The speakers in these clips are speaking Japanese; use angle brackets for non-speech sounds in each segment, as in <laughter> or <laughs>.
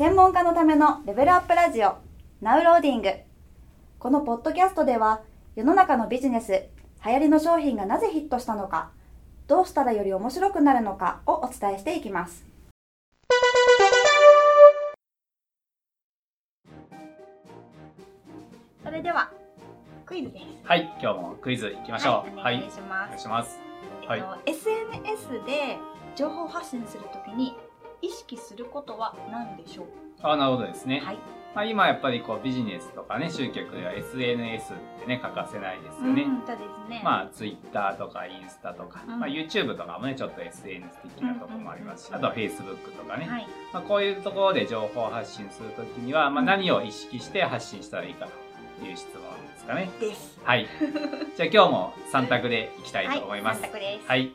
専門家のためのレベルアップラジオナウローディング。このポッドキャストでは世の中のビジネス流行りの商品がなぜヒットしたのかどうしたらより面白くなるのかをお伝えしていきます。それではクイズです。はい、今日もクイズいきましょう。はい、お願いします、お願いします。はい。えっと SNS で情報発信するときに意識することは何でしょう？あ、なるほどですね。はいまあ、今やっぱりこうビジネスとかね、集客では SNS ってね、欠かせないですよね。うん、そうですねまあ、Twitter とかインスタとか、うんまあ、YouTube とかもね、ちょっと SNS 的なところもありますし、うんうんうんあとは Facebook とかね、はいまあ、こういうところで情報発信するときには、まあ、うん何を意識して発信したらいいかという質問ですかね。ですはい。<laughs> じゃあ今日も3択でいきたいと思います。はい、三択ですはい。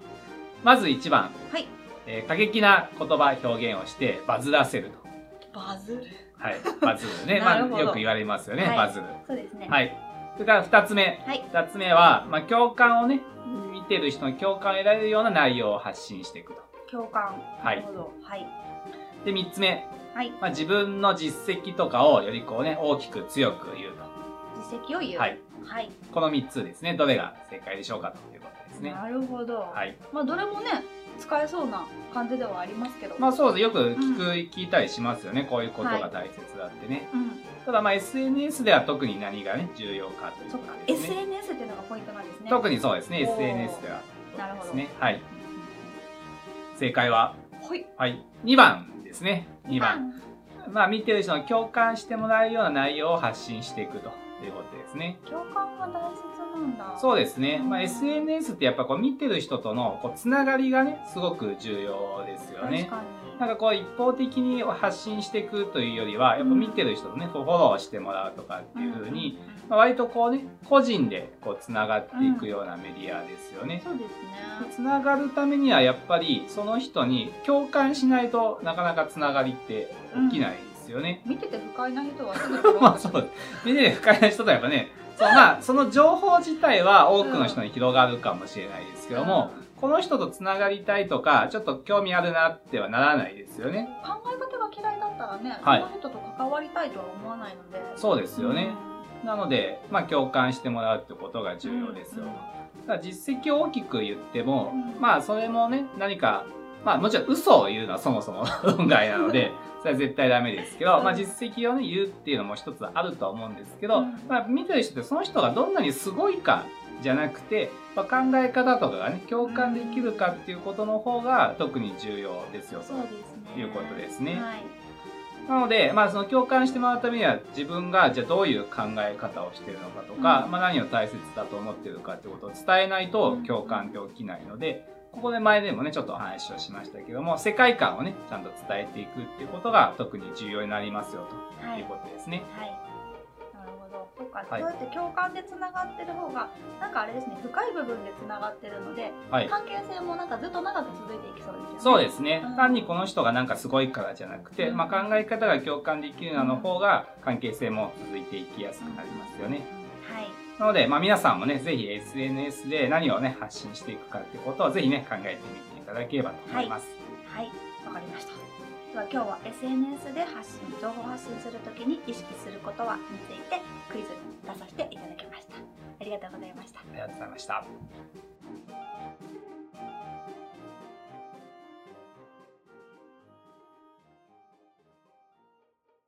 まず1番、はいえー過激な言葉表現をしてバズらせると。バズるはい。バズるね。<laughs> まあよく言われますよね、はいバズる。そうですねはい。それから2つ目。はい2つ目は、まあ共感をね、見てる人の共感を得られるような内容を発信していくと。共感はいなるほどはいで、3つ目。はいまあ自分の実績とかをよりこうね、大きく強く言うと。実績を言うはい。はいこの3つですね。どれが正解でしょうかということですね。なるほど、はい。まあどれもね使えそうな感じではありますけどまあそうです。よく聞く、聞いたりしますよね。こういうことが大切だってね。うんただまあ SNS では特に何がね、重要かというとですね。SNS っていうのがポイントなんですね特にそうですね、SNS では。なるほど。はい。正解は、はいはい。2番ですね。2番。まあ見てる人の共感してもらえるような内容を発信していくということですね。共感が大切なんだそうですね。まあうん SNS ってやっぱこう見てる人とのこうつながりがね、すごく重要ですよね確。かになんかこう一方的に発信していくというよりは、やっぱ見てる人とね、こうフォローしてもらうとかっていう風に、うんまあ、割とこうね、個人でこうつながっていくようなメディアですよね。そうですねつながるためにはやっぱりその人に共感しないとなかなかつながりって起きないですよね。見てて不快な人はすぐ <laughs> まあそうです。見てて不快な人とやっぱね、そうまあ <laughs> その情報自体は多くの人に広がるかもしれないですけども、この人とつながりたいとか、ちょっと興味あるなってはならないですよね。考え方が嫌いだったらね、はいその人と関わりたいとは思わないのでそうですよね。なので、まあ共感してもらうってことが重要ですよ。うん実績を大きく言っても、うんまあそれもね、何か、まあもちろん嘘を言うのはそもそも <laughs> 論外なので、それは絶対ダメですけど、うんまあ実績をね、言うっていうのも一つあるとは思うんですけど、うんまあ見てる人ってその人がどんなにすごいかじゃなくて、まあ、考え方とかがね、共感できるかっていうことの方が特に重要ですよということですね。はいなので、まあ、その共感してもらうためには自分がじゃあどういう考え方をしているのかとか、うんまあ、何を大切だと思っているかってことを伝えないと共感って起きないので、ここで前でもねちょっとお話をしましたけども世界観をねちゃんと伝えていくっていうことが特に重要になりますよとはい。いうことですね。はい。なるほど。そっか、はい。そうやって共感でつながってる方がなんかあれですね深い部分でつながってるのではい。関係性もなんかずっと長く続いていきそうですよね。そうですね。うん。単にこの人がなんかすごいからじゃなくて、うん。まあ、考え方が共感できるような方が関係性も続いていきやすくなりますよね。はい。なので、まあ、皆さんもね、ぜひ SNS で何をね、発信していくかってことをぜひね、考えてみていただければと思います。はい。わかりました。では今日は SNS で発信情報発信するときに意識することはについてクイズ出させていただきました。ありがとうございました。ありがとうございました。